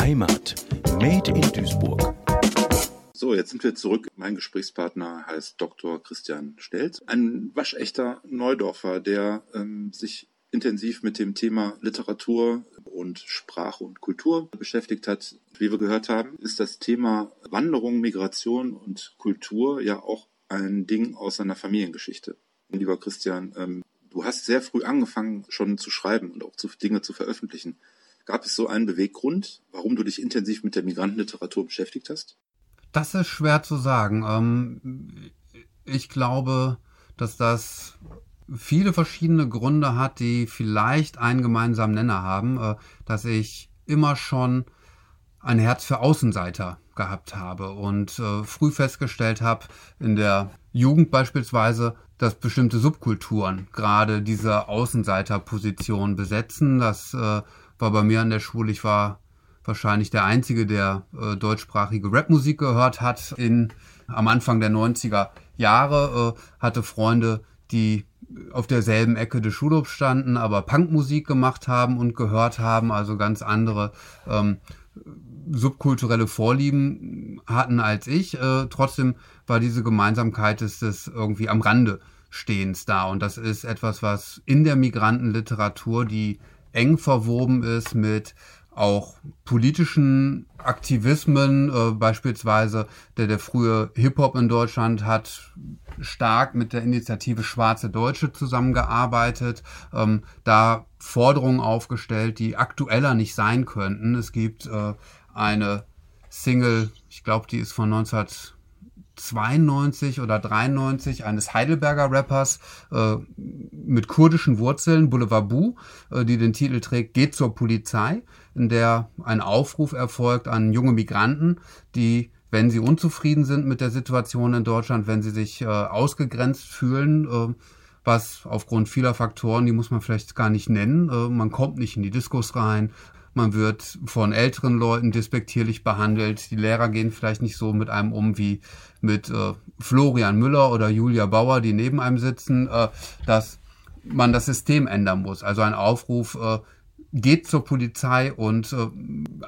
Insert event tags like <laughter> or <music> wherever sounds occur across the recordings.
Heimat. Made in Duisburg. So, jetzt sind wir zurück. Mein Gesprächspartner heißt Dr. Christian Stelz, ein waschechter Neudorfer, der ähm, sich intensiv mit dem Thema Literatur und Sprache und Kultur beschäftigt hat. Wie wir gehört haben, ist das Thema Wanderung, Migration und Kultur ja auch ein Ding aus seiner Familiengeschichte. Lieber Christian, ähm, du hast sehr früh angefangen, schon zu schreiben und auch zu, Dinge zu veröffentlichen. Gab es so einen Beweggrund, warum du dich intensiv mit der Migrantenliteratur beschäftigt hast? Das ist schwer zu sagen. Ähm, ich glaube, dass das viele verschiedene Gründe hat, die vielleicht einen gemeinsamen Nenner haben, äh, dass ich immer schon ein Herz für Außenseiter gehabt habe und äh, früh festgestellt habe, in der Jugend beispielsweise, dass bestimmte Subkulturen gerade diese Außenseiterposition besetzen. Das äh, war bei mir an der Schule. Ich war wahrscheinlich der Einzige, der äh, deutschsprachige Rapmusik gehört hat. In, am Anfang der 90er Jahre äh, hatte Freunde, die auf derselben Ecke des Schulhofs standen, aber Punkmusik gemacht haben und gehört haben, also ganz andere ähm, subkulturelle Vorlieben hatten als ich. Äh, trotzdem war diese Gemeinsamkeit des, des irgendwie am Rande Stehens da. Und das ist etwas, was in der Migrantenliteratur, die eng verwoben ist mit auch politischen Aktivismen, äh, beispielsweise der, der frühe Hip-Hop in Deutschland hat stark mit der Initiative Schwarze Deutsche zusammengearbeitet, ähm, da Forderungen aufgestellt, die aktueller nicht sein könnten. Es gibt äh, eine Single, ich glaube, die ist von 19 92 oder 93 eines Heidelberger Rappers äh, mit kurdischen Wurzeln, Boulevard Bu, äh, die den Titel trägt Geht zur Polizei, in der ein Aufruf erfolgt an junge Migranten, die wenn sie unzufrieden sind mit der Situation in Deutschland, wenn sie sich äh, ausgegrenzt fühlen, äh, was aufgrund vieler Faktoren, die muss man vielleicht gar nicht nennen, äh, man kommt nicht in die Diskos rein, man wird von älteren Leuten despektierlich behandelt. Die Lehrer gehen vielleicht nicht so mit einem um wie mit äh, Florian Müller oder Julia Bauer, die neben einem sitzen, äh, dass man das System ändern muss. Also ein Aufruf, äh, geht zur Polizei und äh,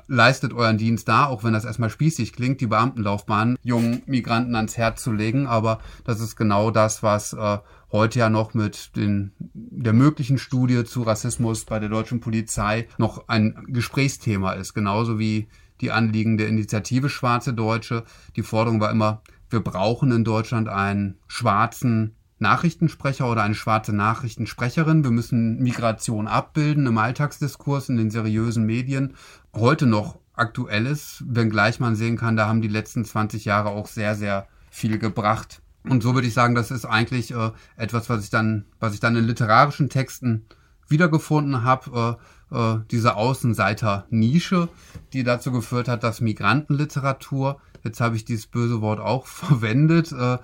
leistet euren Dienst da, auch wenn das erstmal spießig klingt, die Beamtenlaufbahn jungen Migranten ans Herz zu legen. Aber das ist genau das, was äh, heute ja noch mit den, der möglichen Studie zu Rassismus bei der deutschen Polizei noch ein Gesprächsthema ist. Genauso wie die Anliegen der Initiative Schwarze Deutsche. Die Forderung war immer, wir brauchen in Deutschland einen schwarzen Nachrichtensprecher oder eine schwarze Nachrichtensprecherin. Wir müssen Migration abbilden im Alltagsdiskurs, in den seriösen Medien. Heute noch aktuell ist, wenngleich man sehen kann, da haben die letzten 20 Jahre auch sehr, sehr viel gebracht. Und so würde ich sagen, das ist eigentlich äh, etwas, was ich dann, was ich dann in literarischen Texten wiedergefunden habe. Äh, äh, diese Außenseiter-Nische, die dazu geführt hat, dass Migrantenliteratur, jetzt habe ich dieses böse Wort auch <laughs> verwendet, äh,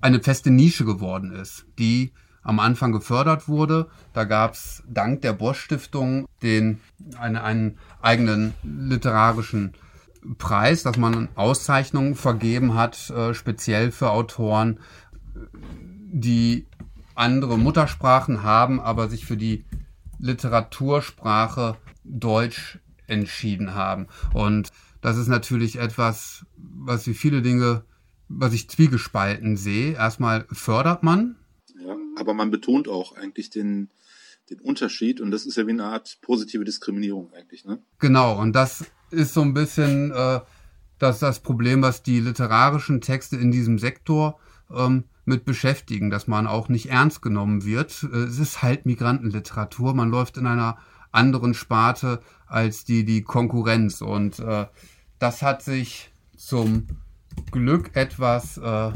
eine feste Nische geworden ist, die am Anfang gefördert wurde. Da gab es dank der Bosch Stiftung eine, einen eigenen literarischen Preis, dass man Auszeichnungen vergeben hat, äh, speziell für Autoren, die andere Muttersprachen haben, aber sich für die Literatursprache Deutsch entschieden haben. Und das ist natürlich etwas, was wie viele Dinge was ich zwiegespalten sehe. Erstmal fördert man. Ja, aber man betont auch eigentlich den, den Unterschied und das ist ja wie eine Art positive Diskriminierung eigentlich, ne? Genau, und das ist so ein bisschen äh, das, das Problem, was die literarischen Texte in diesem Sektor ähm, mit beschäftigen, dass man auch nicht ernst genommen wird. Äh, es ist halt Migrantenliteratur, man läuft in einer anderen Sparte als die, die Konkurrenz und äh, das hat sich zum Glück etwas äh,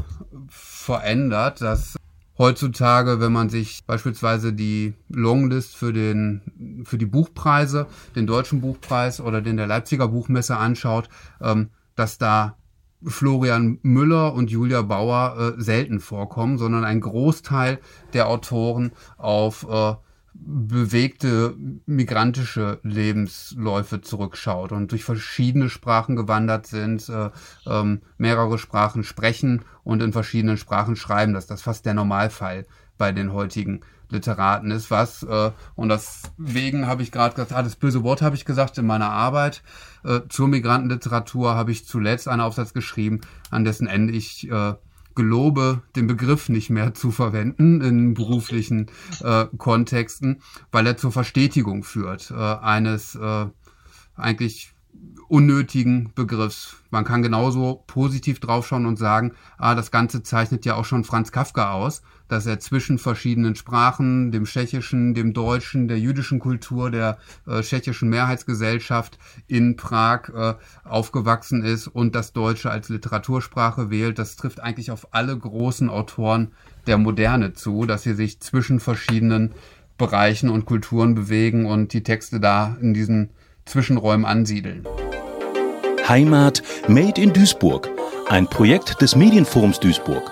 verändert, dass heutzutage, wenn man sich beispielsweise die Longlist für den für die Buchpreise, den deutschen Buchpreis oder den der Leipziger Buchmesse anschaut, ähm, dass da Florian Müller und Julia Bauer äh, selten vorkommen, sondern ein Großteil der Autoren auf äh, bewegte migrantische Lebensläufe zurückschaut und durch verschiedene Sprachen gewandert sind, äh, ähm, mehrere Sprachen sprechen und in verschiedenen Sprachen schreiben. Das ist das fast der Normalfall bei den heutigen Literaten ist, was, äh, und deswegen habe ich gerade gesagt, ah, das böse Wort habe ich gesagt in meiner Arbeit. Äh, zur Migrantenliteratur habe ich zuletzt einen Aufsatz geschrieben, an dessen Ende ich äh, gelobe, den Begriff nicht mehr zu verwenden in beruflichen äh, Kontexten, weil er zur Verstetigung führt äh, eines äh, eigentlich unnötigen Begriffs. Man kann genauso positiv draufschauen und sagen, ah, das Ganze zeichnet ja auch schon Franz Kafka aus, dass er zwischen verschiedenen Sprachen, dem tschechischen, dem deutschen, der jüdischen Kultur, der äh, tschechischen Mehrheitsgesellschaft in Prag äh, aufgewachsen ist und das Deutsche als Literatursprache wählt. Das trifft eigentlich auf alle großen Autoren der Moderne zu, dass sie sich zwischen verschiedenen Bereichen und Kulturen bewegen und die Texte da in diesen Zwischenräumen ansiedeln. Heimat Made in Duisburg, ein Projekt des Medienforums Duisburg.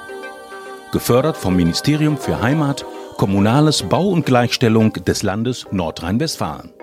Gefördert vom Ministerium für Heimat, Kommunales Bau und Gleichstellung des Landes Nordrhein-Westfalen.